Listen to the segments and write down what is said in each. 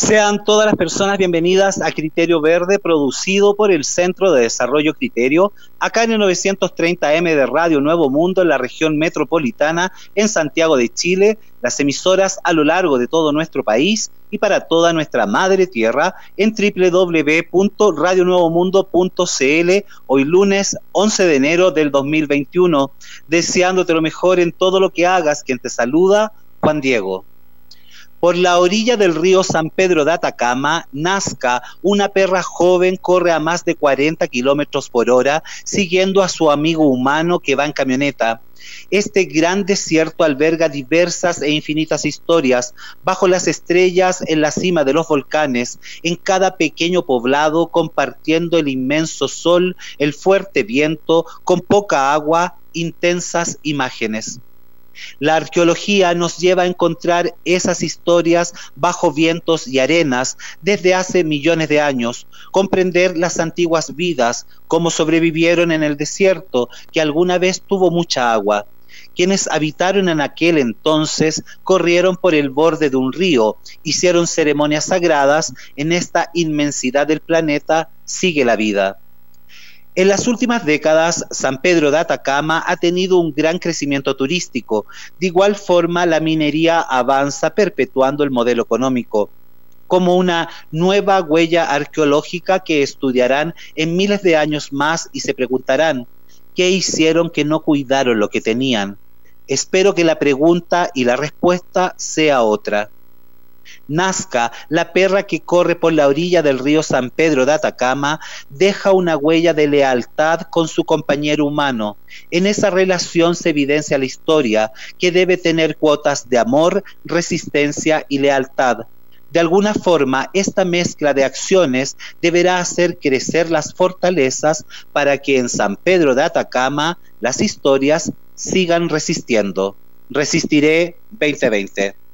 Sean todas las personas bienvenidas a Criterio Verde, producido por el Centro de Desarrollo Criterio, acá en el 930M de Radio Nuevo Mundo, en la región metropolitana, en Santiago de Chile, las emisoras a lo largo de todo nuestro país y para toda nuestra madre tierra en www.radionuevomundo.cl, hoy lunes 11 de enero del 2021, deseándote lo mejor en todo lo que hagas, quien te saluda, Juan Diego. Por la orilla del río San Pedro de Atacama, Nazca, una perra joven corre a más de 40 kilómetros por hora, siguiendo a su amigo humano que va en camioneta. Este gran desierto alberga diversas e infinitas historias, bajo las estrellas, en la cima de los volcanes, en cada pequeño poblado, compartiendo el inmenso sol, el fuerte viento, con poca agua, intensas imágenes. La arqueología nos lleva a encontrar esas historias bajo vientos y arenas desde hace millones de años, comprender las antiguas vidas, cómo sobrevivieron en el desierto que alguna vez tuvo mucha agua. Quienes habitaron en aquel entonces corrieron por el borde de un río, hicieron ceremonias sagradas, en esta inmensidad del planeta sigue la vida. En las últimas décadas, San Pedro de Atacama ha tenido un gran crecimiento turístico. De igual forma, la minería avanza perpetuando el modelo económico como una nueva huella arqueológica que estudiarán en miles de años más y se preguntarán, ¿qué hicieron que no cuidaron lo que tenían? Espero que la pregunta y la respuesta sea otra. Nazca, la perra que corre por la orilla del río San Pedro de Atacama, deja una huella de lealtad con su compañero humano. En esa relación se evidencia la historia, que debe tener cuotas de amor, resistencia y lealtad. De alguna forma, esta mezcla de acciones deberá hacer crecer las fortalezas para que en San Pedro de Atacama las historias sigan resistiendo. Resistiré 2020.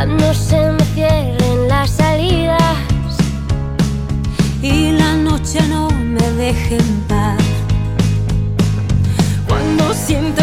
Cuando se me cierren las salidas y la noche no me deje en paz, cuando sienta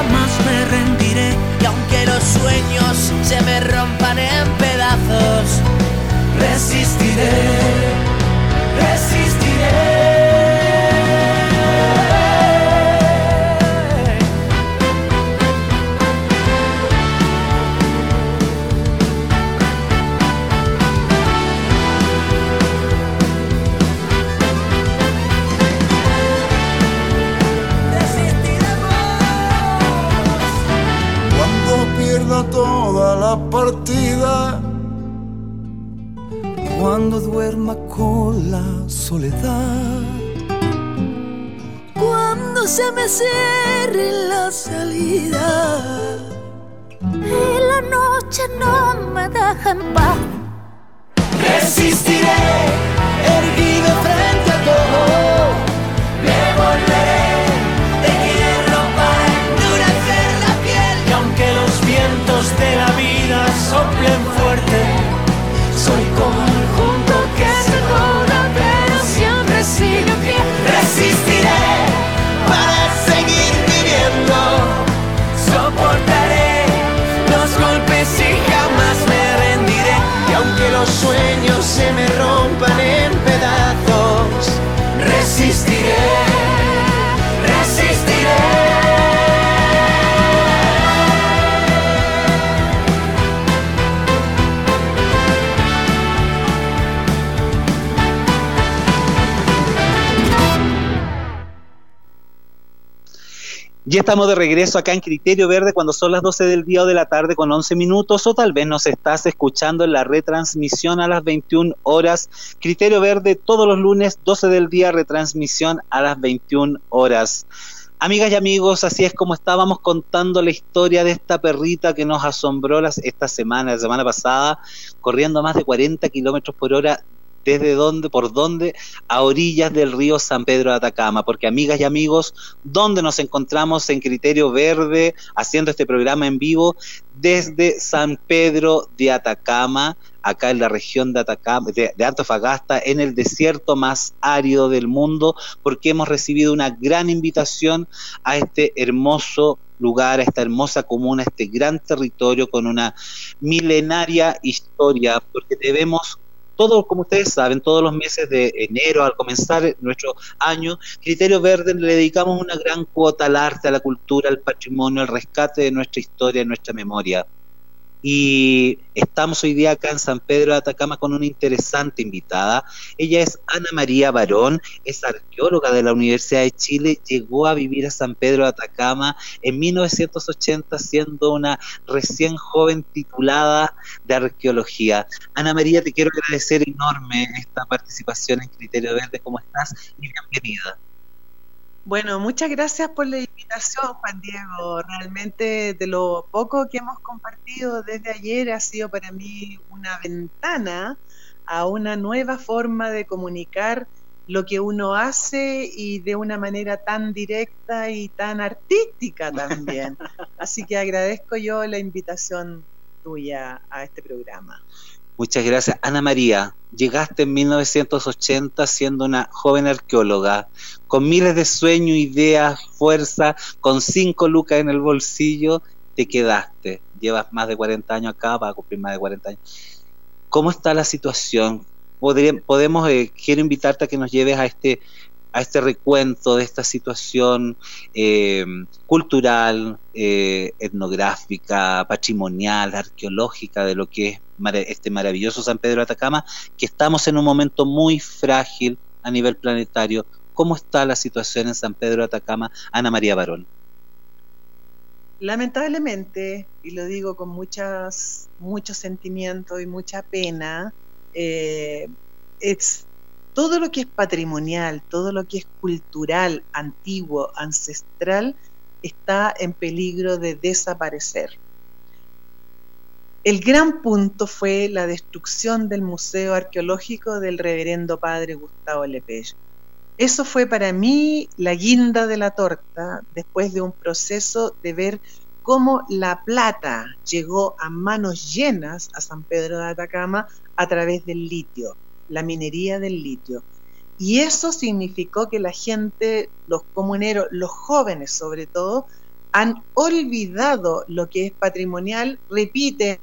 jamás me rendiré. y aunque los sueños se me rompan en pedazos, Resistiré, resistiré. Partida, Cuando duerma con la soledad. Cuando se me cierre la salida y la noche no me deja en paz. Resistiré, Ya estamos de regreso acá en Criterio Verde cuando son las 12 del día o de la tarde con 11 minutos o tal vez nos estás escuchando en la retransmisión a las 21 horas. Criterio Verde todos los lunes 12 del día, retransmisión a las 21 horas. Amigas y amigos, así es como estábamos contando la historia de esta perrita que nos asombró las, esta semana, la semana pasada, corriendo a más de 40 kilómetros por hora desde dónde, por dónde, a orillas del río San Pedro de Atacama, porque amigas y amigos, ¿dónde nos encontramos en Criterio Verde haciendo este programa en vivo? Desde San Pedro de Atacama, acá en la región de Atacama, de, de Antofagasta, en el desierto más árido del mundo, porque hemos recibido una gran invitación a este hermoso lugar, a esta hermosa comuna, a este gran territorio con una milenaria historia, porque debemos todos, como ustedes saben, todos los meses de enero, al comenzar nuestro año, Criterio Verde le dedicamos una gran cuota al arte, a la cultura, al patrimonio, al rescate de nuestra historia, de nuestra memoria. Y estamos hoy día acá en San Pedro de Atacama con una interesante invitada. Ella es Ana María Barón, es arqueóloga de la Universidad de Chile, llegó a vivir a San Pedro de Atacama en 1980 siendo una recién joven titulada de arqueología. Ana María, te quiero agradecer enorme esta participación en Criterio Verde. ¿Cómo estás? Y bienvenida. Bueno, muchas gracias por la invitación, Juan Diego. Realmente de lo poco que hemos compartido desde ayer ha sido para mí una ventana a una nueva forma de comunicar lo que uno hace y de una manera tan directa y tan artística también. Así que agradezco yo la invitación tuya a este programa. Muchas gracias. Ana María, llegaste en 1980 siendo una joven arqueóloga, con miles de sueños, ideas, fuerza, con cinco lucas en el bolsillo, te quedaste. Llevas más de 40 años acá, vas a cumplir más de 40 años. ¿Cómo está la situación? Podría- podemos, eh, quiero invitarte a que nos lleves a este, a este recuento de esta situación eh, cultural, eh, etnográfica, patrimonial, arqueológica de lo que es este maravilloso San Pedro de Atacama, que estamos en un momento muy frágil a nivel planetario. ¿Cómo está la situación en San Pedro de Atacama? Ana María Barón. lamentablemente, y lo digo con muchas, mucho sentimiento y mucha pena, eh, es todo lo que es patrimonial, todo lo que es cultural, antiguo, ancestral, está en peligro de desaparecer. El gran punto fue la destrucción del Museo Arqueológico del Reverendo Padre Gustavo Lepello. Eso fue para mí la guinda de la torta después de un proceso de ver cómo la plata llegó a manos llenas a San Pedro de Atacama a través del litio, la minería del litio. Y eso significó que la gente, los comuneros, los jóvenes sobre todo, han olvidado lo que es patrimonial, repiten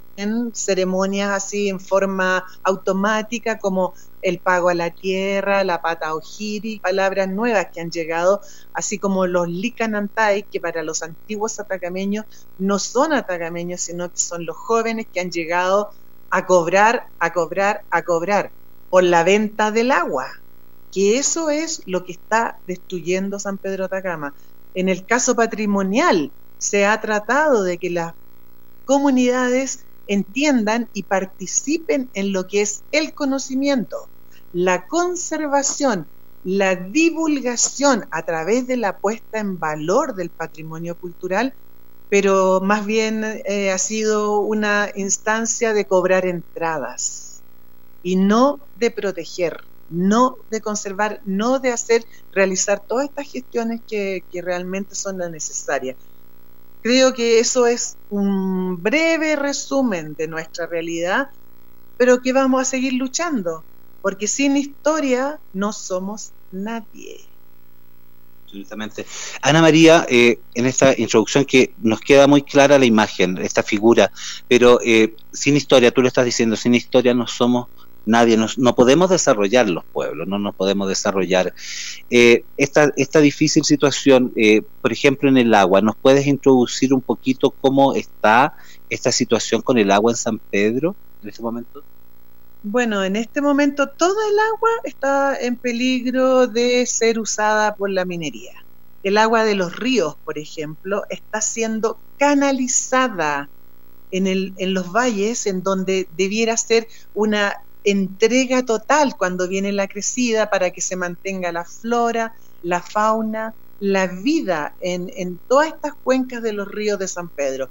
ceremonias así en forma automática como el pago a la tierra, la pata ojiri, palabras nuevas que han llegado, así como los licanantay, que para los antiguos atacameños no son atacameños, sino que son los jóvenes que han llegado a cobrar, a cobrar, a cobrar por la venta del agua, que eso es lo que está destruyendo San Pedro Atacama. En el caso patrimonial, se ha tratado de que las comunidades entiendan y participen en lo que es el conocimiento, la conservación, la divulgación a través de la puesta en valor del patrimonio cultural, pero más bien eh, ha sido una instancia de cobrar entradas y no de proteger no de conservar, no de hacer, realizar todas estas gestiones que, realmente son las necesarias. Creo que eso es un breve resumen de nuestra realidad, pero que vamos a seguir luchando, porque sin historia no somos nadie. Absolutamente. Ana María, eh, en esta introducción que nos queda muy clara la imagen, esta figura, pero eh, sin historia, tú lo estás diciendo, sin historia no somos nadie nos, no podemos desarrollar los pueblos, no nos podemos desarrollar. Eh, esta, esta difícil situación, eh, por ejemplo, en el agua, ¿nos puedes introducir un poquito cómo está esta situación con el agua en San Pedro en este momento? Bueno, en este momento toda el agua está en peligro de ser usada por la minería. El agua de los ríos, por ejemplo, está siendo canalizada en, el, en los valles en donde debiera ser una entrega total cuando viene la crecida para que se mantenga la flora, la fauna, la vida en, todas estas cuencas de los ríos de San Pedro.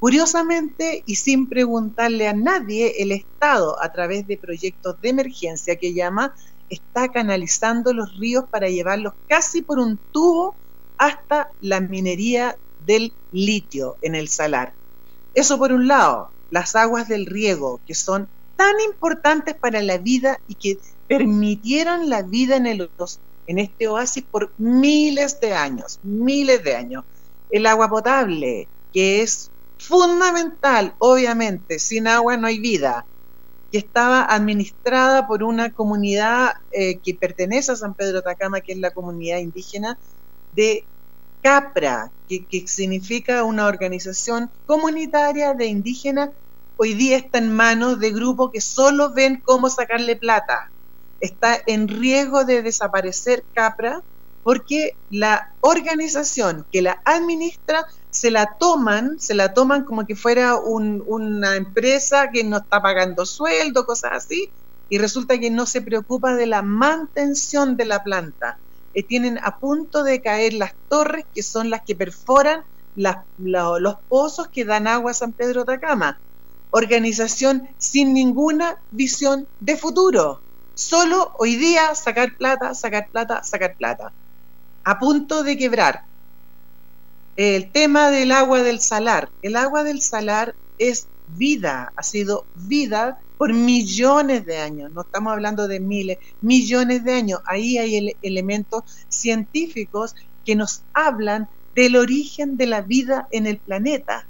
Curiosamente, y sin preguntarle a nadie, el Estado, a través de proyectos de emergencia que llama, está canalizando los ríos para llevarlos casi por un tubo hasta la minería del litio en el salar. Eso por un lado, las aguas del riego, que son tan importantes para la vida y que permitieron la vida en, el, en este oasis por miles de años, miles de años. El agua potable, que es fundamental, obviamente, sin agua no hay vida, que estaba administrada por una comunidad eh, que pertenece a San Pedro Atacama, que es la comunidad indígena de CAPRA, que, que significa una organización comunitaria de indígenas hoy día está en manos de grupos que solo ven cómo sacarle plata. Está en riesgo de desaparecer Capra porque la organización que la administra se la toman, se la toman como que fuera una empresa que no está pagando sueldo, cosas así, y resulta que no se preocupa de la mantención de la planta. Eh, tienen a punto de caer las torres que son las que perforan los pozos que dan agua a San Pedro Atacama organización sin ninguna visión de futuro. Solo hoy día sacar plata, sacar plata, sacar plata. A punto de quebrar. El tema del agua del salar. El agua del salar es vida, ha sido vida por millones de años. No estamos hablando de miles, millones de años. Ahí hay elementos científicos que nos hablan del origen de la vida en el planeta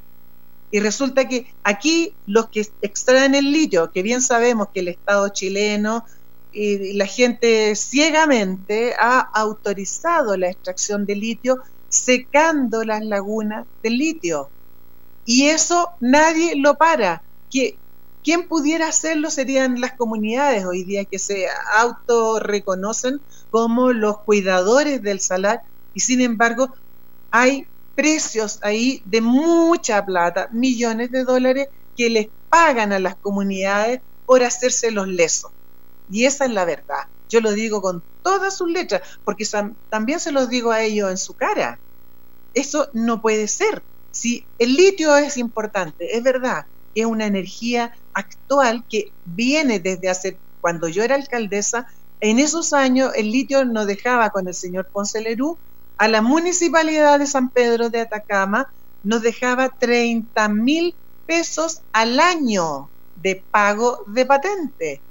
y resulta que aquí los que extraen el litio, que bien sabemos que el Estado chileno y la gente ciegamente ha autorizado la extracción de litio secando las lagunas del litio. Y eso nadie lo para. Que quien pudiera hacerlo serían las comunidades hoy día que se autorreconocen como los cuidadores del salar y sin embargo hay precios ahí de mucha plata, millones de dólares que les pagan a las comunidades por hacerse los lesos. Y esa es la verdad. Yo lo digo con todas sus letras, porque también se los digo a ellos en su cara. Eso no puede ser. Si el litio es importante, es verdad, es una energía actual que viene desde hace, cuando yo era alcaldesa, en esos años el litio nos dejaba con el señor Ponce Lerú a la municipalidad de San Pedro de Atacama, nos dejaba 30 mil pesos al año de pago de patente.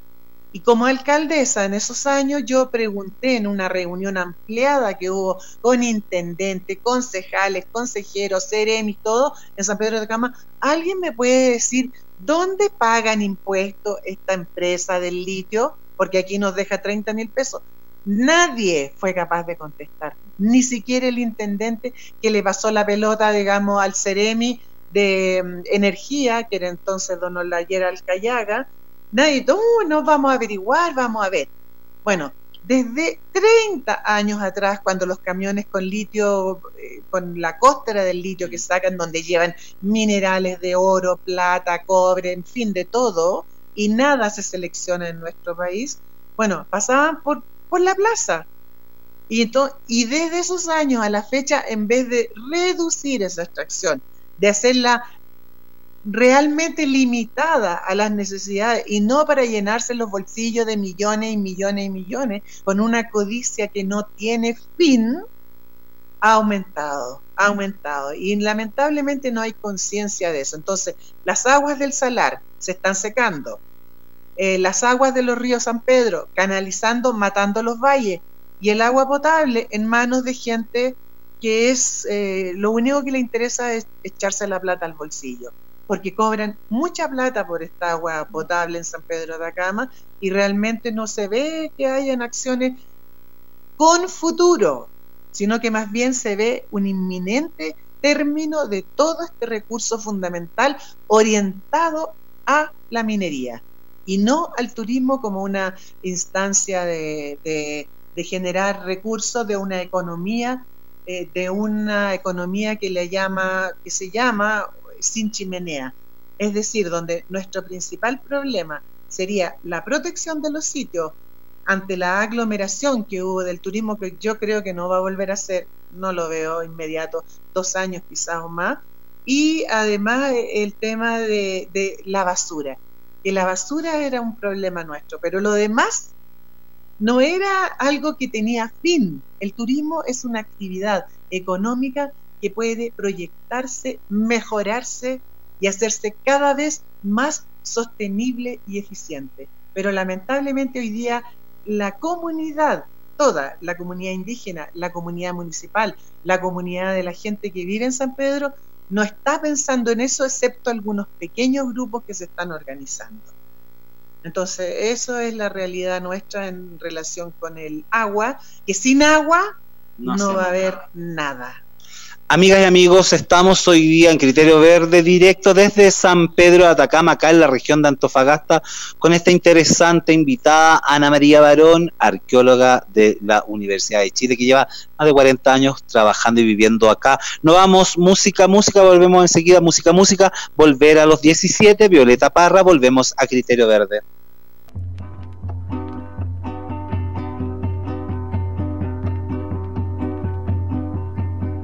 Y como alcaldesa en esos años yo pregunté en una reunión ampliada que hubo con intendentes, concejales, consejeros, y todo en San Pedro de Cama, ¿alguien me puede decir dónde pagan impuestos esta empresa del litio? Porque aquí nos deja 30 mil pesos. Nadie fue capaz de contestar, ni siquiera el intendente que le pasó la pelota, digamos, al Ceremi de mm, Energía, que era entonces don Olayer Alcayaga, Nadie, uh, no vamos a averiguar, vamos a ver. Bueno, desde 30 años atrás, cuando los camiones con litio, eh, con la costera del litio que sacan, donde llevan minerales de oro, plata, cobre, en fin, de todo, y nada se selecciona en nuestro país, bueno, pasaban por, por la plaza. Y, desde esos años a la fecha, en vez de reducir esa extracción, de hacerla realmente limitada a las necesidades y no para llenarse los bolsillos de millones y millones y millones con una codicia que no tiene fin, ha aumentado, ha aumentado. Y lamentablemente no hay conciencia de eso. Entonces, las aguas del salar se están secando. Eh, las aguas de los ríos San Pedro canalizando, matando los valles. Y el agua potable en manos de gente que es eh, lo único que le interesa es echarse la plata al bolsillo porque cobran mucha plata por esta agua potable en San Pedro de Acama y realmente no se ve que hayan acciones con futuro, sino que más bien se ve un inminente término de todo este recurso fundamental orientado a la minería y no al turismo como una instancia de, generar recursos de una economía eh, de una economía que le llama que se llama sin chimenea. Es decir, donde nuestro principal problema sería la protección de los sitios ante la aglomeración que hubo del turismo, que yo creo que no va a volver a ser, no lo veo inmediato, dos años quizás o más, y además el tema de, de la basura, que la basura era un problema nuestro, pero lo demás no era algo que tenía fin. El turismo es una actividad económica que puede proyectarse, mejorarse y hacerse cada vez más sostenible y eficiente. Pero lamentablemente hoy día la comunidad, toda la comunidad indígena, la comunidad municipal, la comunidad de la gente que vive en San Pedro, no está pensando en eso excepto algunos pequeños grupos que se están organizando. Entonces, eso es la realidad nuestra en relación con el agua, que sin agua no, va a haber nada. Amigas y amigos, estamos hoy día en Criterio Verde, directo desde San Pedro de Atacama, acá en la región de Antofagasta, con esta interesante invitada, Ana María Barón, arqueóloga de la Universidad de Chile, que lleva más de 40 años trabajando y viviendo acá. No vamos, música, música, volvemos enseguida, música, música, volver a los 17, Violeta Parra, volvemos a Criterio Verde.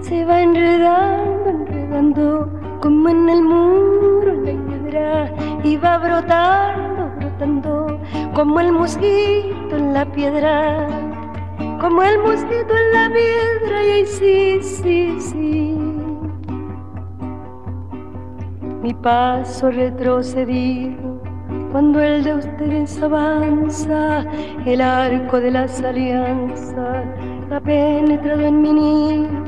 se va enredando, enredando, como en el muro la piedra, y va brotando, brotando, como el mosquito en la piedra, como el mosquito en la piedra, y ahí sí, sí, sí. Mi paso retrocedido cuando el de ustedes avanza, el arco de las alianzas ha penetrado en mi nido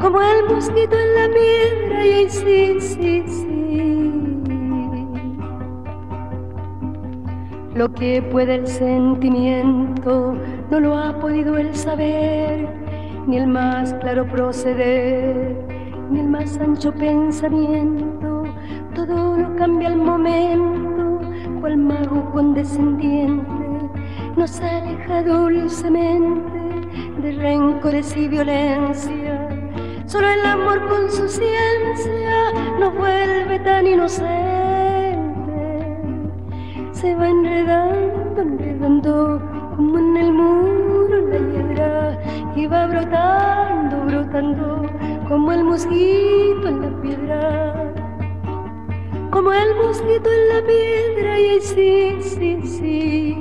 como el mosquito en la piedra y ahí sí, sí, sí. Lo que puede el sentimiento no lo ha podido el saber, ni el más claro proceder, ni el más ancho pensamiento, todo lo cambia al momento, cual mago condescendiente nos aleja dulcemente de rencores y violencia. Solo el amor con su ciencia nos vuelve tan inocentes. Se va enredando, enredando como en el muro la hiedra y va brotando, brotando como el mosquito en la piedra. Como el mosquito en la piedra y sí, sí, sí.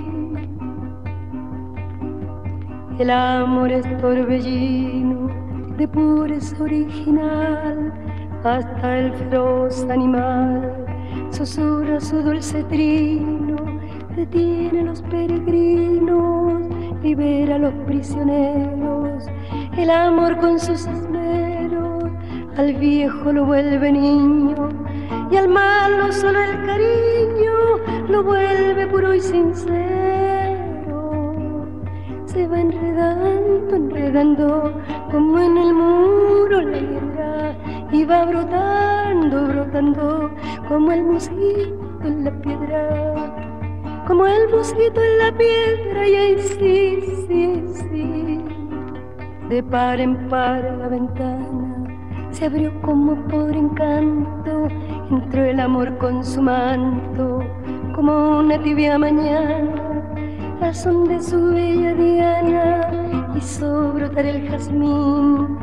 El amor es torbellino de pureza original, hasta el feroz animal susurra su dulce trino, detiene a los peregrinos, libera a los prisioneros, el amor con sus esmeros, al viejo lo vuelve niño, y al malo solo el cariño lo vuelve puro y sincero. Se va enredando, enredando, como en el muro la hiedra, va brotando, brotando, como el mosquito en la piedra, como el mosquito en la piedra, y ahí sí, sí, sí, de par en par la ventana se abrió como por encanto, entró el amor con su manto, como una tibia mañana son de su bella diana hizo brotar el jazmín,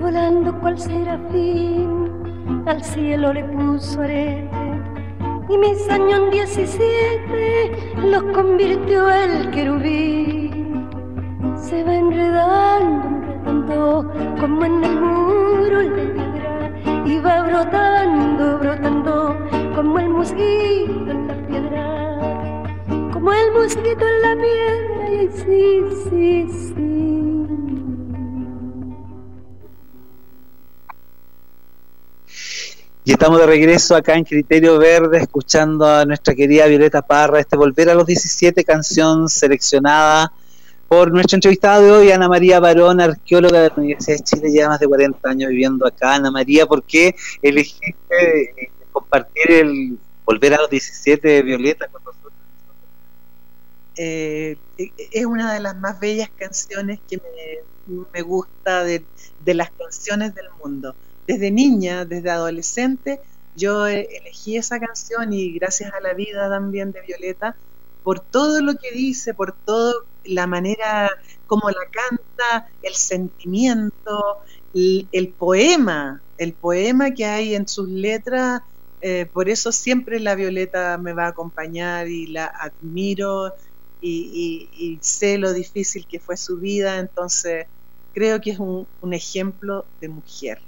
volando cual serafín, al cielo le puso arete, y mis años 17 los convirtió el querubín. Se va enredando, enredando, como en el muro la piedra, y va brotando, brotando, como el en piedra el mosquito en la piedra y sí, sí, sí. Y estamos de regreso acá en Criterio Verde, escuchando a nuestra querida Violeta Parra, este Volver a los 17, canción seleccionada por nuestra entrevistada de hoy, Ana María Barón, arqueóloga de la Universidad de Chile, lleva más de 40 años viviendo acá. Ana María, ¿por qué elegiste eh, compartir el Volver a los 17 de Violeta? Eh, es una de las más bellas canciones que me, gusta de, las canciones del mundo. Desde niña, desde adolescente, yo elegí esa canción y gracias a la vida también de Violeta, por todo lo que dice, por toda la manera como la canta, el sentimiento, el, el poema, el poema que hay en sus letras. Eh, por eso siempre la Violeta me va a acompañar y la admiro y, sé lo difícil que fue su vida, entonces creo que es un, un ejemplo de mujer.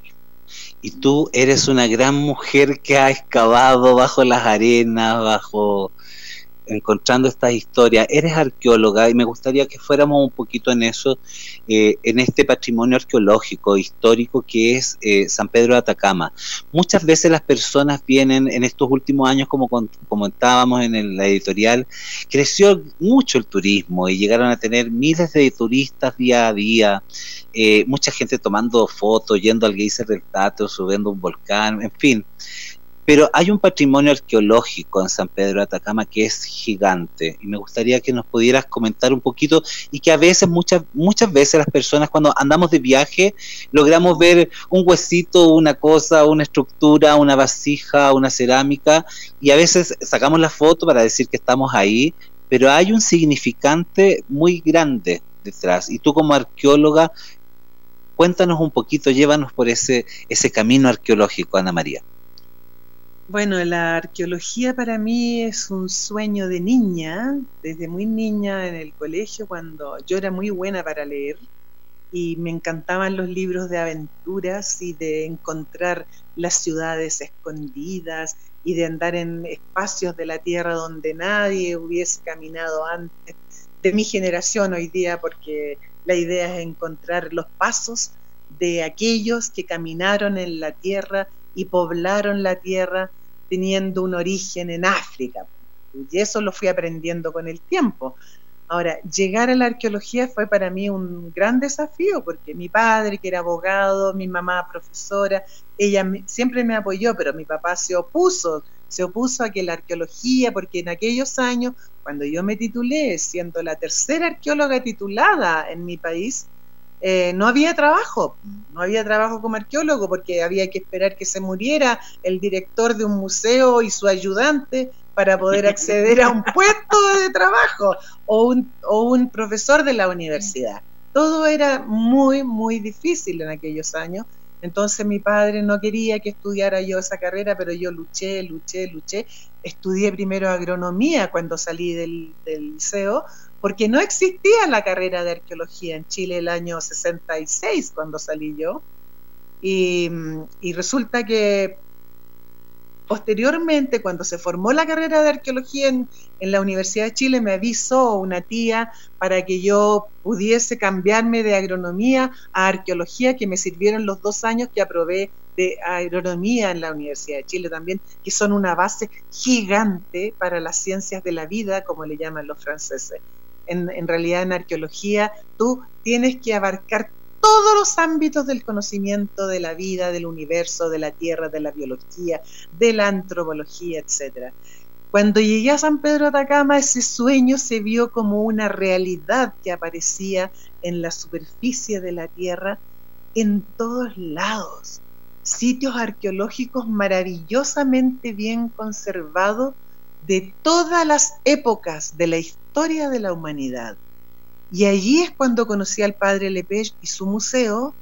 Y tú eres una gran mujer que ha excavado bajo las arenas, bajo encontrando estas historias. Eres arqueóloga y me gustaría que fuéramos un poquito en eso, eh, en este patrimonio arqueológico, histórico que es eh, San Pedro de Atacama. Muchas veces las personas vienen en estos últimos años, como comentábamos en la editorial, creció mucho el turismo y llegaron a tener miles de turistas día a día. Eh, mucha gente tomando fotos, yendo al geyser del Tato, subiendo un volcán, en fin. Pero hay un patrimonio arqueológico en San Pedro de Atacama que es gigante y me gustaría que nos pudieras comentar un poquito y que a veces, muchas, muchas veces las personas cuando andamos de viaje logramos ver un huesito, una cosa, una estructura, una vasija, una cerámica y a veces sacamos la foto para decir que estamos ahí, pero hay un significante muy grande detrás y tú como arqueóloga Cuéntanos un poquito, llévanos por ese, ese camino arqueológico, Ana María. Bueno, la arqueología para mí es un sueño de niña, desde muy niña en el colegio, cuando yo era muy buena para leer y me encantaban los libros de aventuras y de encontrar las ciudades escondidas y de andar en espacios de la tierra donde nadie hubiese caminado antes de mi generación hoy día, porque la idea es encontrar los pasos de aquellos que caminaron en la tierra y poblaron la tierra teniendo un origen en África. Y eso lo fui aprendiendo con el tiempo. Ahora, llegar a la arqueología fue para mí un gran desafío, porque mi padre, que era abogado, mi mamá profesora, ella siempre me apoyó, pero mi papá se opuso, se opuso a que la arqueología, porque en aquellos años, cuando yo me titulé, siendo la tercera arqueóloga titulada en mi país, eh, no había trabajo, no había trabajo como arqueólogo porque había que esperar que se muriera el director de un museo y su ayudante para poder acceder a un puesto de trabajo o un, o un profesor de la universidad. Todo era muy, muy difícil en aquellos años. Entonces mi padre no quería que estudiara yo esa carrera, pero yo luché, luché, luché. Estudié primero agronomía cuando salí del, del liceo, porque no existía la carrera de arqueología en Chile el año 66 cuando salí yo. Y, resulta que posteriormente, cuando se formó la carrera de arqueología en, la Universidad de Chile, me avisó una tía para que yo pudiese cambiarme de agronomía a arqueología, que me sirvieron los dos años que aprobé de agronomía en la Universidad de Chile también, que son una base gigante para las ciencias de la vida, como le llaman los franceses en, realidad en arqueología, tú tienes que abarcar todos los ámbitos del conocimiento de la vida, del universo, de la tierra, de la biología, de la antropología, etc. Cuando llegué a San Pedro de Atacama, ese sueño se vio como una realidad que aparecía en la superficie de la tierra en todos lados. Sitios arqueológicos maravillosamente bien conservados de todas las épocas de la historia de la humanidad. Y allí es cuando conocí al padre Lepech y su museo,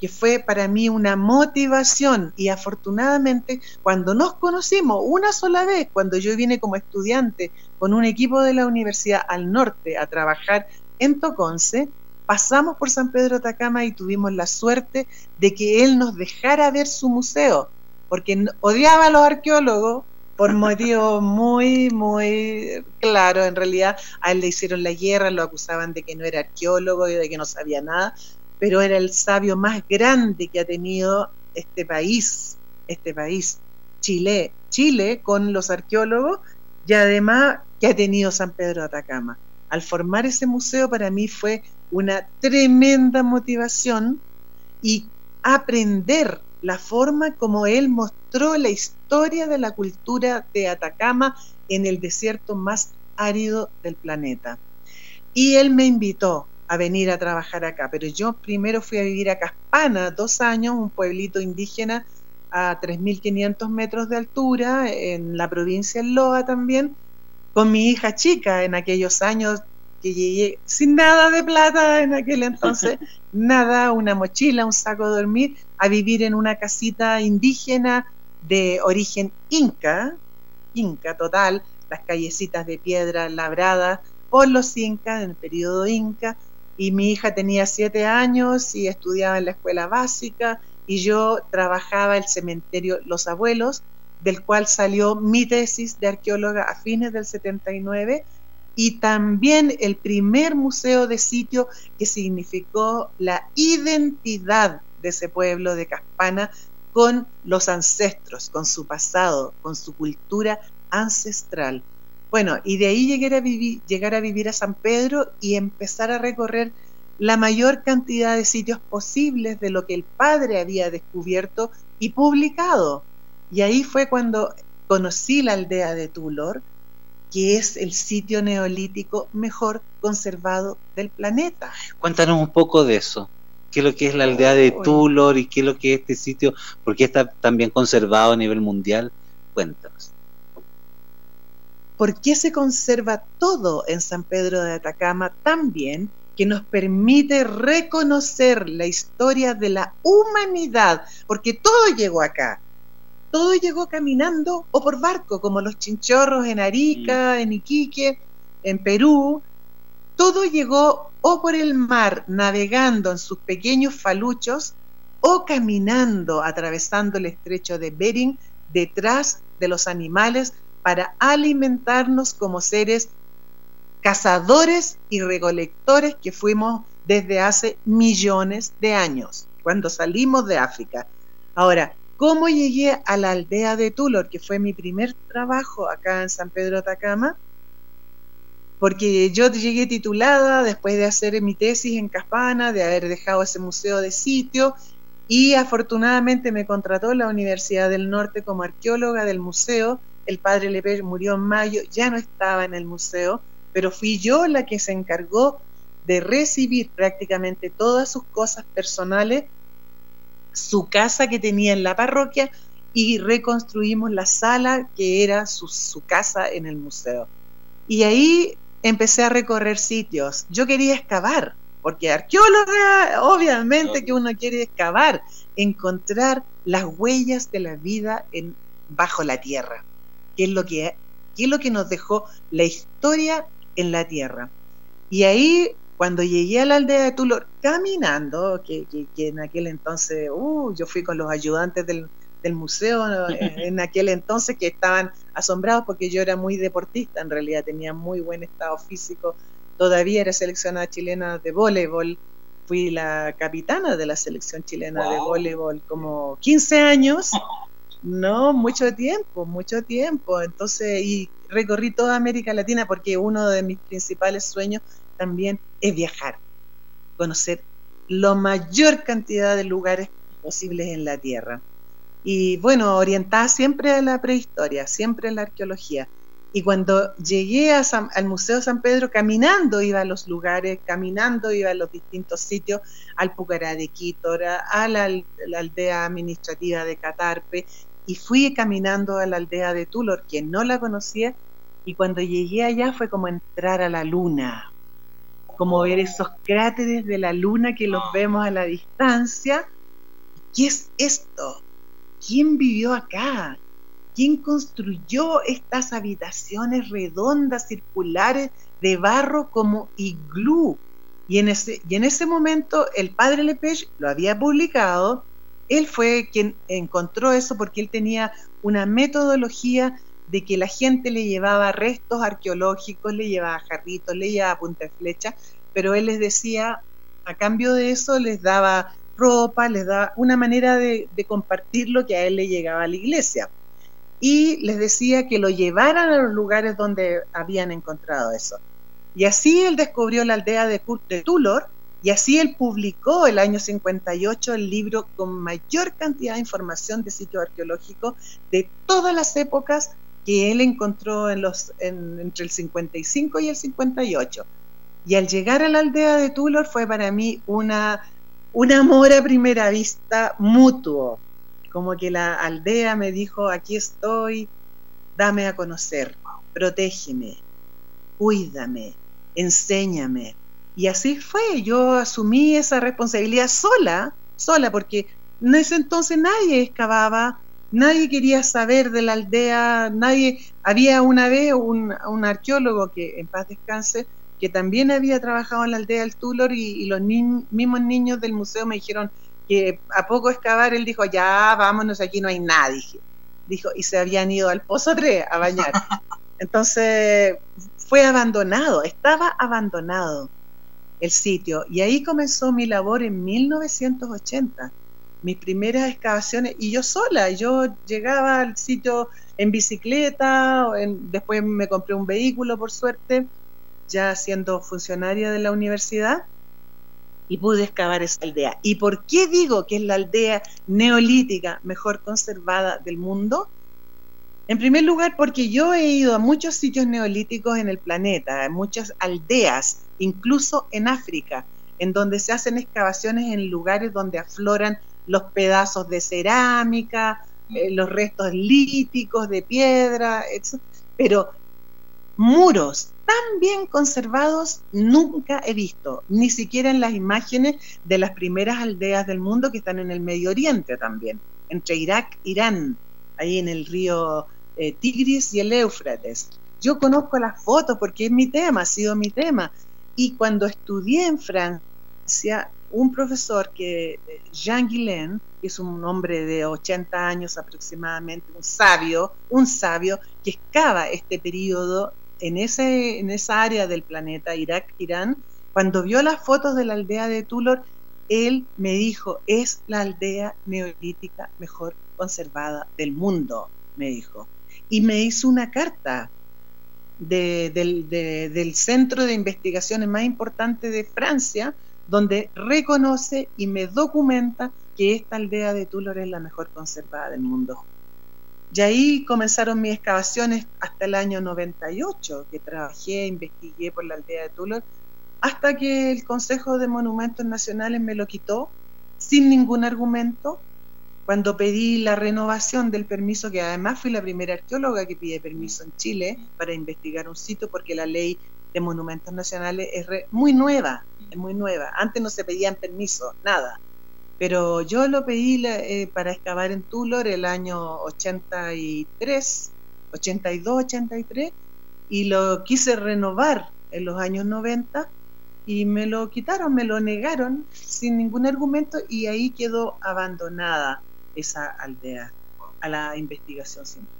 que fue para mí una motivación. Y afortunadamente, cuando nos conocimos una sola vez, cuando yo vine como estudiante con un equipo de la universidad al norte a trabajar en Toconce, pasamos por San Pedro Atacama y tuvimos la suerte de que él nos dejara ver su museo, porque odiaba a los arqueólogos, por motivo muy, muy claro. En realidad, a él le hicieron la guerra, lo acusaban de que no era arqueólogo y de que no sabía nada, pero era el sabio más grande que ha tenido este país, este país, Chile, Chile con los arqueólogos y además que ha tenido San Pedro de Atacama. Al formar ese museo para mí fue una tremenda motivación y aprender la forma como él mostró la historia de la cultura de Atacama en el desierto más árido del planeta. Y él me invitó a venir a trabajar acá, pero yo primero fui a vivir a Caspana, dos años, un pueblito indígena a 3.500 metros de altura, en la provincia de Loa también, con mi hija chica en aquellos años que llegué sin nada de plata en aquel entonces, nada, una mochila, un saco de dormir, a vivir en una casita indígena de origen inca, inca total, las callecitas de piedra labradas por los incas en el periodo inca, y mi hija tenía siete años y estudiaba en la escuela básica, y yo trabajaba el cementerio Los Abuelos, del cual salió mi tesis de arqueóloga a fines del 79, y también el primer museo de sitio que significó la identidad de ese pueblo de Caspana con los ancestros, con su pasado, con su cultura ancestral. Bueno, y de ahí llegar a, vivir, llegar a vivir a San Pedro y empezar a recorrer la mayor cantidad de sitios posibles de lo que el padre había descubierto y publicado. Y ahí fue cuando conocí la aldea de Tulor, que es el sitio neolítico mejor conservado del planeta. Cuéntanos un poco de eso. ¿Qué es lo que es la aldea de Tulor y qué es lo que es este sitio? ¿Por qué está tan bien conservado a nivel mundial? Cuéntanos. ¿Por qué se conserva todo en San Pedro de Atacama tan bien? que nos permite reconocer la historia de la humanidad, porque todo llegó acá. Todo llegó caminando o por barco, como los chinchorros en Arica, mm. en Iquique, en Perú. Todo llegó o por el mar, navegando en sus pequeños faluchos, o caminando, atravesando el estrecho de Bering, detrás de los animales para alimentarnos como seres cazadores y recolectores que fuimos desde hace millones de años, cuando salimos de África. Ahora, ¿cómo llegué a la aldea de Tulor, que fue mi primer trabajo acá en San Pedro Atacama? Porque yo llegué titulada después de hacer mi tesis en Caspana, de haber dejado ese museo de sitio, y afortunadamente me contrató la Universidad del Norte como arqueóloga del museo. El padre Leper murió en mayo, ya no estaba en el museo, pero fui yo la que se encargó de recibir prácticamente todas sus cosas personales, su casa que tenía en la parroquia y reconstruimos la sala que era su, casa en el museo. Y ahí empecé a recorrer sitios. Yo quería excavar, porque arqueóloga, obviamente que uno quiere excavar, encontrar las huellas de la vida en, bajo la tierra, que es lo que, que es lo que nos dejó la historia en la tierra. Y ahí, cuando llegué a la aldea de Tulor, caminando, que, en aquel entonces, uh, yo fui con los ayudantes del, museo en aquel entonces que estaban asombrados porque yo era muy deportista, en realidad tenía muy buen estado físico, todavía era seleccionada chilena de voleibol, fui la capitana de la selección chilena de voleibol como 15 años, no, mucho tiempo, mucho tiempo, entonces, y recorrí toda América Latina porque uno de mis principales sueños también es viajar, conocer la mayor cantidad de lugares posibles en la Tierra. Y bueno, orientada siempre a la prehistoria, siempre a la arqueología. Y cuando llegué al Museo San Pedro, caminando iba a los lugares, caminando iba a los distintos sitios, al Pucará de Quítora, a la, aldea administrativa de Catarpe, y fui caminando a la aldea de Tulor, quien no la conocía, y cuando llegué allá fue como entrar a la luna, como ver esos cráteres de la luna que los vemos a la distancia. ¿Qué es esto? ¿Quién vivió acá? ¿Quién construyó estas habitaciones redondas, circulares, de barro como iglú? Y en ese, y en ese momento el padre Lepage lo había publicado él fue quien encontró eso porque él tenía una metodología de que la gente le llevaba restos arqueológicos, le llevaba jarritos, le llevaba punta de flecha, pero él les decía, a cambio de eso, les daba ropa, les daba una manera de, compartir lo que a él le llegaba a la iglesia. Y les decía que lo llevaran a los lugares donde habían encontrado eso. Y así él descubrió la aldea de, de Tulor, y así él publicó el año 58 el libro con mayor cantidad de información de sitio arqueológico de todas las épocas que él encontró en los, entre el 55 y el 58. Y al llegar a la aldea de Tulor fue para mí una, un amor a primera vista mutuo. Como que la aldea me dijo, aquí estoy, dame a conocer, protégeme, cuídame, enséñame, y así fue, yo asumí esa responsabilidad sola, sola, porque en ese entonces nadie excavaba, nadie quería saber de la aldea, nadie, había una vez un, arqueólogo que en paz descanse, que también había trabajado en la aldea del Tulor y, los mismos niños del museo me dijeron que a poco excavar, él dijo, ya vámonos, aquí no hay nadie. Dijo, y se habían ido al Pozo 3 a bañar. Entonces fue abandonado, estaba abandonado el sitio. Y ahí comenzó mi labor en 1980, mis primeras excavaciones, y yo sola, yo llegaba al sitio en bicicleta, después me compré un vehículo por suerte, ya siendo funcionaria de la universidad, y pude excavar esa aldea. ¿Y por qué digo que es la aldea neolítica mejor conservada del mundo? En primer lugar, porque yo he ido a muchos sitios neolíticos en el planeta, a muchas aldeas, incluso en África, en donde se hacen excavaciones en lugares donde afloran los pedazos de cerámica, eh, los restos líticos de piedra, etc. pero muros tan bien conservados nunca he visto, ni siquiera en las imágenes de las primeras aldeas del mundo que están en el Medio Oriente también, entre Irak e Irán, ahí en el río eh, Tigris y el Éufrates. Yo conozco las fotos porque es mi tema, ha sido mi tema. Y cuando estudié en Francia, un profesor que, eh, Jean Guillain, es un hombre de 80 años aproximadamente, un sabio, un sabio que excava este periodo en, ese, en esa área del planeta, Irak, Irán, cuando vio las fotos de la aldea de Tulor, él me dijo, es la aldea neolítica mejor conservada del mundo, me dijo. Y me hizo una carta del, del centro de investigaciones más importante de Francia, donde reconoce y me documenta que esta aldea de Tulor es la mejor conservada del mundo. Y ahí comenzaron mis excavaciones hasta el año 98, que trabajé, investigué por la aldea de Tulor, hasta que el Consejo de Monumentos Nacionales me lo quitó sin ningún argumento. Cuando pedí la renovación del permiso, que además fui la primera arqueóloga que pide permiso en Chile para investigar un sitio, porque la ley de monumentos nacionales es muy nueva, es muy nueva. Antes no se pedían permiso, nada. Pero yo lo pedí eh, para excavar en Tulor el año 83, 82, 83, y lo quise renovar en los años 90 y me lo quitaron, me lo negaron sin ningún argumento y ahí quedó abandonada esa aldea a la investigación científica.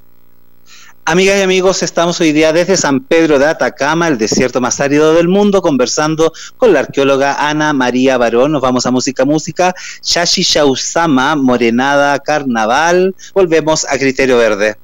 Amigas y amigos, estamos hoy día desde San Pedro de Atacama, el desierto más árido del mundo, conversando con la arqueóloga Ana María Barón. Nos vamos a música, música. Shashi Shausama, Morenada, Carnaval. Volvemos a Criterio Verde.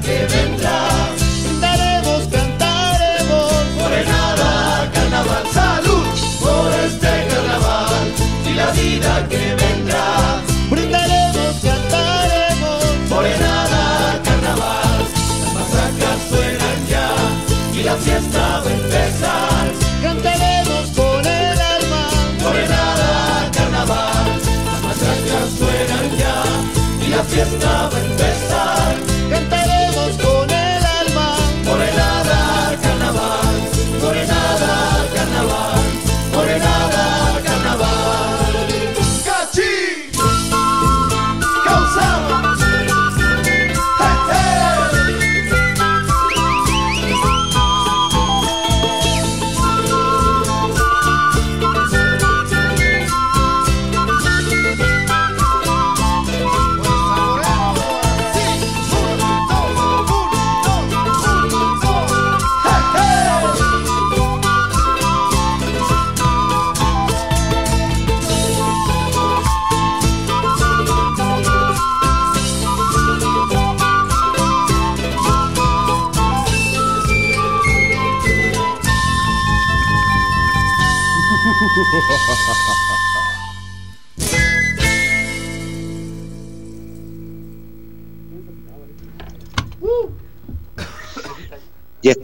que vendrá. Daremos, cantaremos, por morenada, carnaval, salud por este carnaval y la vida que vendrá. Brindaremos, cantaremos, por morenada, carnaval, las masacas suenan ya y la fiesta va a empezar. Cantaremos con el alma, por morenada, carnaval, las masacas suenan ya y la fiesta va a empezar.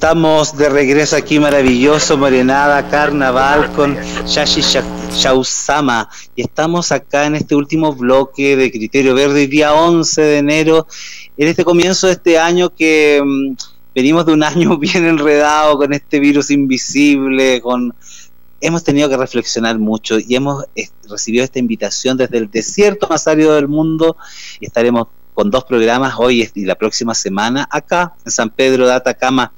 Estamos de regreso aquí, maravilloso, Morenada, Carnaval con Shashi Shausama. Y estamos acá en este último bloque de Criterio Verde, día 11 de enero, en este comienzo de este año que mm, venimos de un año bien enredado con este virus invisible, con hemos tenido que reflexionar mucho y hemos eh, recibido esta invitación desde el desierto más árido del mundo y estaremos con dos programas hoy y la próxima semana acá en San Pedro de Atacama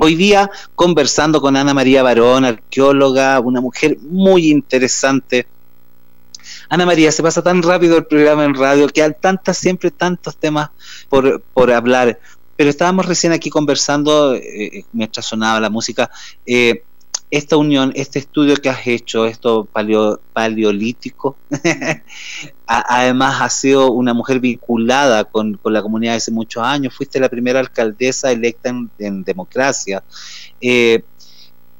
Hoy día conversando con Ana María Barón, arqueóloga, una mujer muy interesante. Ana María, se pasa tan rápido el programa en radio que hay tantas, siempre tantos temas por, por hablar. Pero estábamos recién aquí conversando, eh, mientras sonaba la música, eh, esta unión, este estudio que has hecho, esto paleo, paleolítico, además has sido una mujer vinculada con, la comunidad hace muchos años, fuiste la primera alcaldesa electa en, democracia. Eh,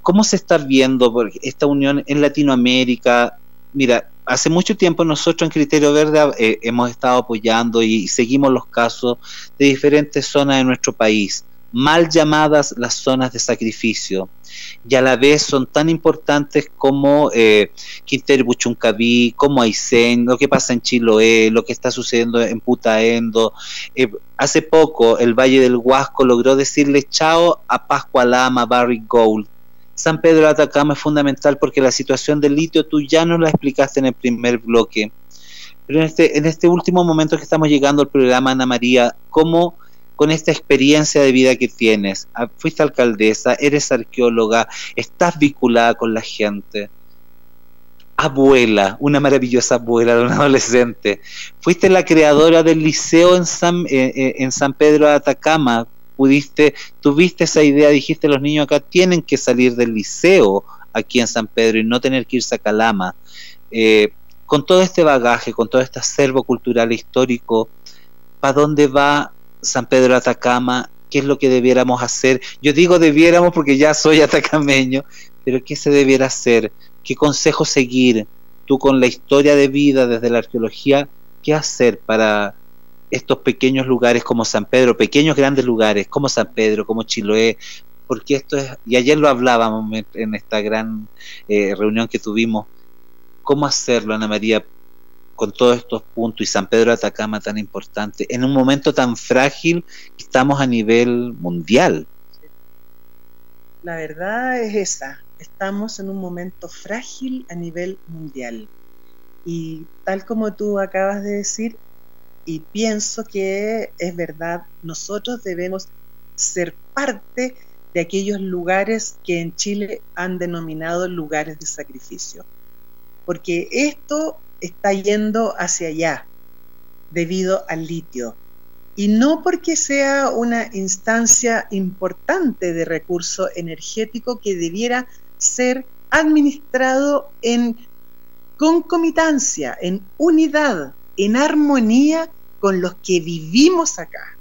¿Cómo se está viendo esta unión en Latinoamérica? Mira, hace mucho tiempo nosotros en Criterio Verde eh, hemos estado apoyando y seguimos los casos de diferentes zonas de nuestro país mal llamadas las zonas de sacrificio, y a la vez son tan importantes como eh, Quintero Buchuncaví, como Aysén, lo que pasa en Chiloé, lo que está sucediendo en Putaendo. Eh, hace poco el Valle del Huasco logró decirle chao a Pascualama, Barry Gold. San Pedro de Atacama es fundamental porque la situación del litio tú ya no la explicaste en el primer bloque. Pero en este, en este último momento que estamos llegando al programa, Ana María, ¿cómo con esta experiencia de vida que tienes. Ah, fuiste alcaldesa, eres arqueóloga, estás vinculada con la gente. Abuela, una maravillosa abuela de un adolescente. Fuiste la creadora del liceo en San, eh, eh, en San Pedro de Atacama. Pudiste, tuviste esa idea, dijiste los niños acá tienen que salir del liceo aquí en San Pedro y no tener que irse a Calama. Eh, con todo este bagaje, con todo este acervo cultural e histórico, ¿para dónde va San Pedro Atacama, qué es lo que debiéramos hacer. Yo digo debiéramos porque ya soy atacameño, pero ¿qué se debiera hacer? ¿Qué consejo seguir? Tú con la historia de vida desde la arqueología, ¿qué hacer para estos pequeños lugares como San Pedro, pequeños grandes lugares como San Pedro, como Chiloé? Porque esto es, y ayer lo hablábamos en esta gran eh, reunión que tuvimos, ¿cómo hacerlo, Ana María, con todos estos puntos y San Pedro de Atacama tan importante, en un momento tan frágil estamos a nivel mundial. La verdad es esa, estamos en un momento frágil a nivel mundial. Y tal como tú acabas de decir, y pienso que es verdad, nosotros debemos ser parte de aquellos lugares que en Chile han denominado lugares de sacrificio. Porque esto está yendo hacia allá debido al litio. Y no porque sea una instancia importante de recurso energético que debiera ser administrado en concomitancia, en unidad, en armonía con los que vivimos acá.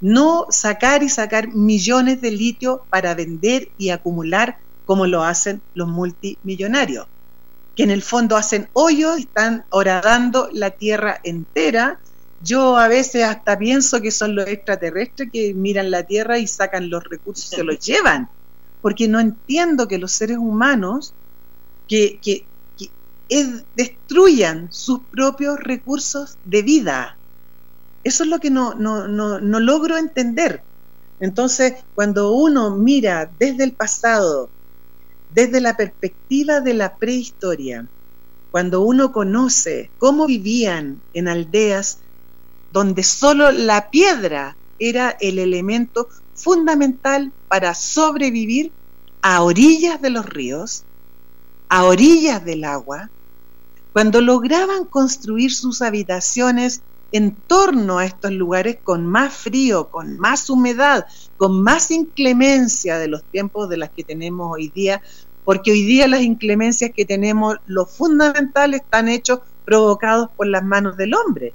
No sacar y sacar millones de litio para vender y acumular como lo hacen los multimillonarios que en el fondo hacen hoyos, están horadando la tierra entera. Yo a veces hasta pienso que son los extraterrestres que miran la tierra y sacan los recursos y se los llevan, porque no entiendo que los seres humanos que, que, destruyan sus propios recursos de vida. Eso es lo que no, no, no, no logro entender. Entonces, cuando uno mira desde el pasado desde la perspectiva de la prehistoria, cuando uno conoce cómo vivían en aldeas donde solo la piedra era el elemento fundamental para sobrevivir a orillas de los ríos, a orillas del agua, cuando lograban construir sus habitaciones en torno a estos lugares con más frío, con más humedad, con más inclemencia de los tiempos de las que tenemos hoy día, porque hoy día las inclemencias que tenemos, los fundamentales, están hechos provocados por las manos del hombre.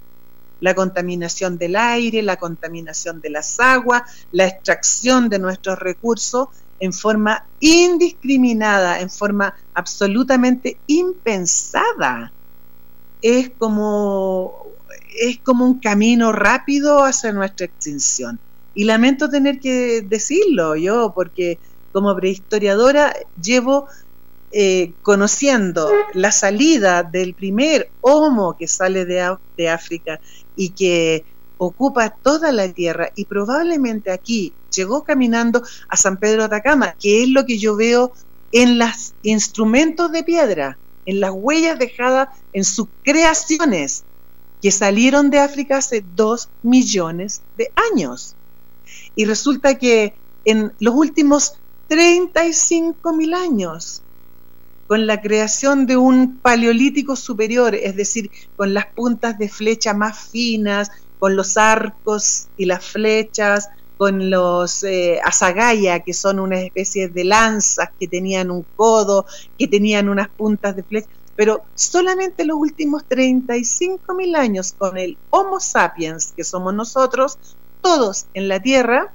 La contaminación del aire, la contaminación de las aguas, la extracción de nuestros recursos en forma indiscriminada, en forma absolutamente impensada. Es como, es como un camino rápido hacia nuestra extinción. Y lamento tener que decirlo yo, porque como prehistoriadora llevo eh, conociendo la salida del primer homo que sale de, de África y que ocupa toda la tierra y probablemente aquí llegó caminando a San Pedro de Atacama, que es lo que yo veo en los instrumentos de piedra, en las huellas dejadas en sus creaciones, que salieron de África hace dos millones de años. Y resulta que en los últimos 35 mil años, con la creación de un paleolítico superior, es decir, con las puntas de flecha más finas, con los arcos y las flechas, con los eh, azagaya, que son una especie de lanzas que tenían un codo, que tenían unas puntas de flecha, pero solamente los últimos 35 mil años con el Homo sapiens, que somos nosotros, todos en la Tierra,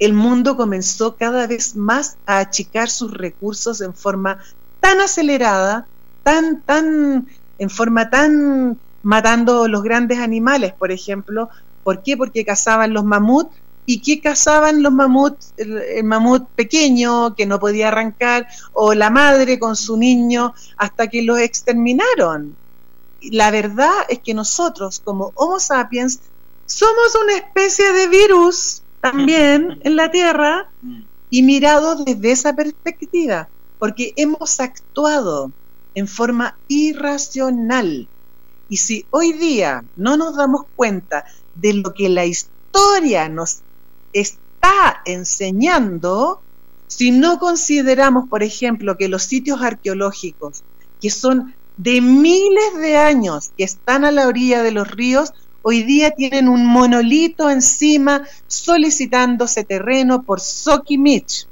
el mundo comenzó cada vez más a achicar sus recursos en forma tan acelerada, tan, tan, en forma tan matando los grandes animales, por ejemplo. ¿Por qué? Porque cazaban los mamuts. ¿Y qué cazaban los mamuts? El, mamut pequeño que no podía arrancar o la madre con su niño hasta que los exterminaron. La verdad es que nosotros como Homo sapiens somos una especie de virus también en la Tierra y mirado desde esa perspectiva, porque hemos actuado en forma irracional. Y si hoy día no nos damos cuenta de lo que la historia nos está enseñando, si no consideramos, por ejemplo, que los sitios arqueológicos, que son de miles de años, que están a la orilla de los ríos, hoy día tienen un monolito encima solicitándose terreno por Sokimich.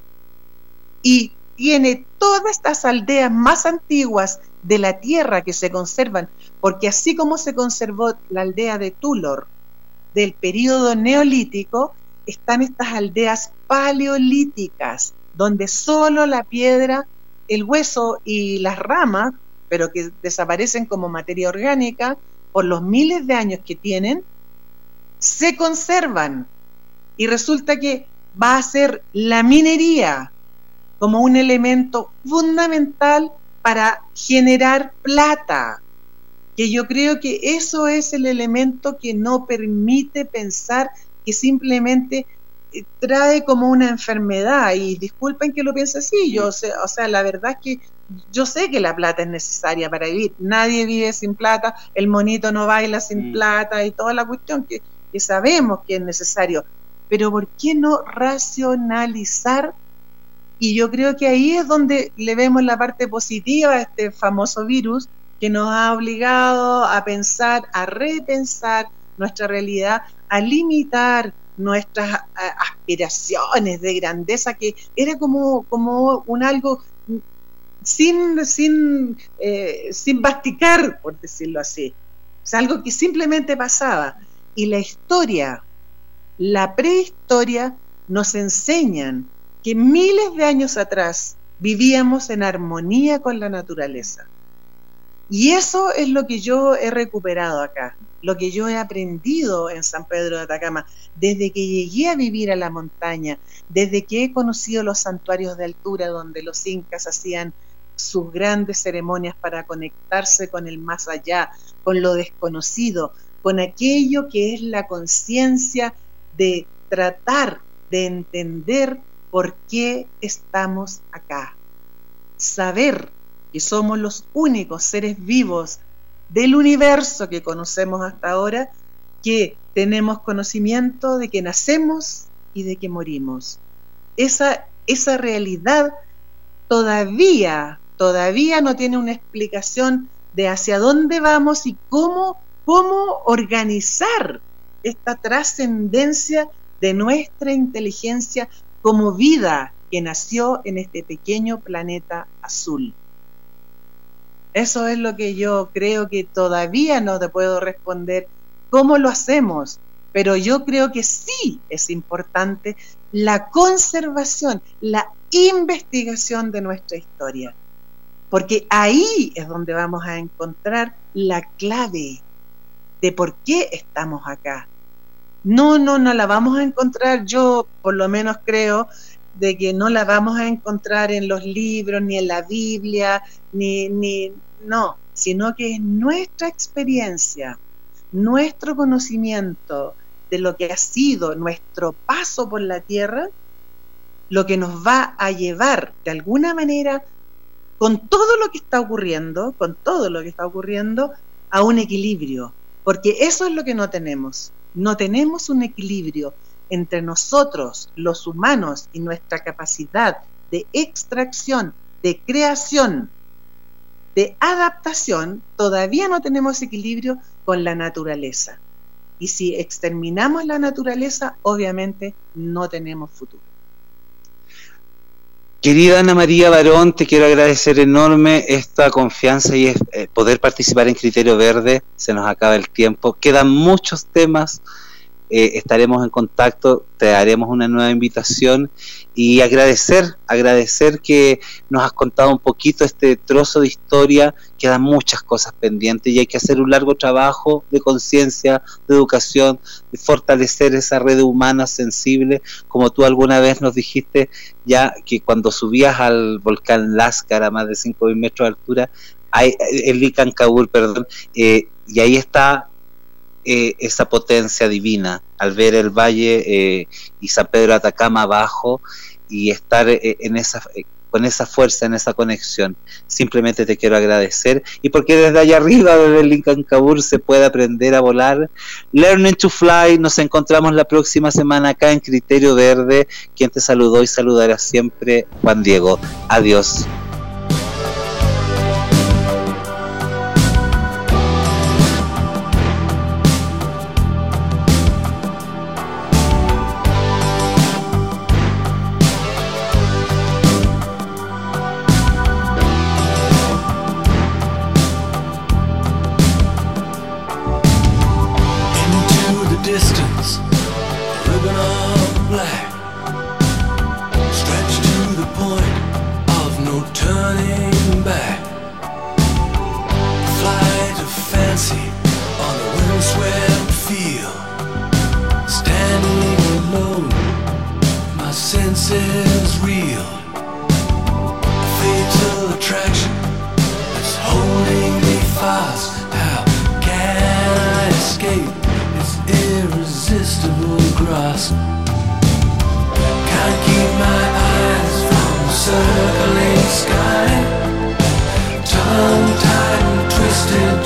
Y tiene todas estas aldeas más antiguas de la tierra que se conservan, porque así como se conservó la aldea de Tulor del periodo neolítico, están estas aldeas paleolíticas, donde solo la piedra, el hueso y las ramas, pero que desaparecen como materia orgánica por los miles de años que tienen, se conservan. Y resulta que va a ser la minería como un elemento fundamental para generar plata, que yo creo que eso es el elemento que no permite pensar que simplemente eh, trae como una enfermedad y disculpen que lo piense así, yo o sea, la verdad es que yo sé que la plata es necesaria para vivir, nadie vive sin plata, el monito no baila sin mm. plata y toda la cuestión que, que sabemos que es necesario, pero ¿por qué no racionalizar y yo creo que ahí es donde le vemos la parte positiva a este famoso virus que nos ha obligado a pensar, a repensar nuestra realidad, a limitar nuestras aspiraciones de grandeza, que era como, como un algo sin, sin, eh, sin basticar, por decirlo así. Es algo que simplemente pasaba. Y la historia, la prehistoria, nos enseñan que miles de años atrás vivíamos en armonía con la naturaleza. Y eso es lo que yo he recuperado acá, lo que yo he aprendido en San Pedro de Atacama, desde que llegué a vivir a la montaña, desde que he conocido los santuarios de altura donde los incas hacían sus grandes ceremonias para conectarse con el más allá, con lo desconocido, con aquello que es la conciencia de tratar de entender por qué estamos acá. Saber que somos los únicos seres vivos del universo que conocemos hasta ahora, que tenemos conocimiento de que nacemos y de que morimos. Esa, esa realidad todavía, todavía no tiene una explicación de hacia dónde vamos y cómo, cómo organizar esta trascendencia de nuestra inteligencia como vida que nació en este pequeño planeta azul. Eso es lo que yo creo que todavía no te puedo responder cómo lo hacemos, pero yo creo que sí es importante la conservación, la investigación de nuestra historia, porque ahí es donde vamos a encontrar la clave de por qué estamos acá. No, no, no la vamos a encontrar, yo por lo menos creo de que no la vamos a encontrar en los libros, ni en la Biblia, ni, ni, no, sino que es nuestra experiencia, nuestro conocimiento de lo que ha sido nuestro paso por la tierra, lo que nos va a llevar de alguna manera con todo lo que está ocurriendo, con todo lo que está ocurriendo, a un equilibrio, porque eso es lo que no tenemos. No tenemos un equilibrio entre nosotros, los humanos, y nuestra capacidad de extracción, de creación, de adaptación, todavía no tenemos equilibrio con la naturaleza. Y si exterminamos la naturaleza, obviamente no tenemos futuro. Querida Ana María Barón, te quiero agradecer enorme esta confianza y eh, poder participar en Criterio Verde. Se nos acaba el tiempo. Quedan muchos temas eh, estaremos en contacto, te haremos una nueva invitación y agradecer, agradecer que nos has contado un poquito este trozo de historia, quedan muchas cosas pendientes y hay que hacer un largo trabajo de conciencia, de educación, de fortalecer esa red humana sensible, como tú alguna vez nos dijiste ya que cuando subías al volcán Lascar a más de 5.000 metros de altura, hay, el Licancabur, perdón, eh, y ahí está eh, esa potencia divina al ver el valle eh, y San Pedro Atacama abajo y estar eh, en esa con esa fuerza, en esa conexión. Simplemente te quiero agradecer y porque desde allá arriba, desde el Lincoln Cabur, se puede aprender a volar. Learning to Fly, nos encontramos la próxima semana acá en Criterio Verde. Quien te saludó y saludará siempre, Juan Diego. Adiós. festival grass. Can't keep my eyes from the circling sky. Tongue tied twisted.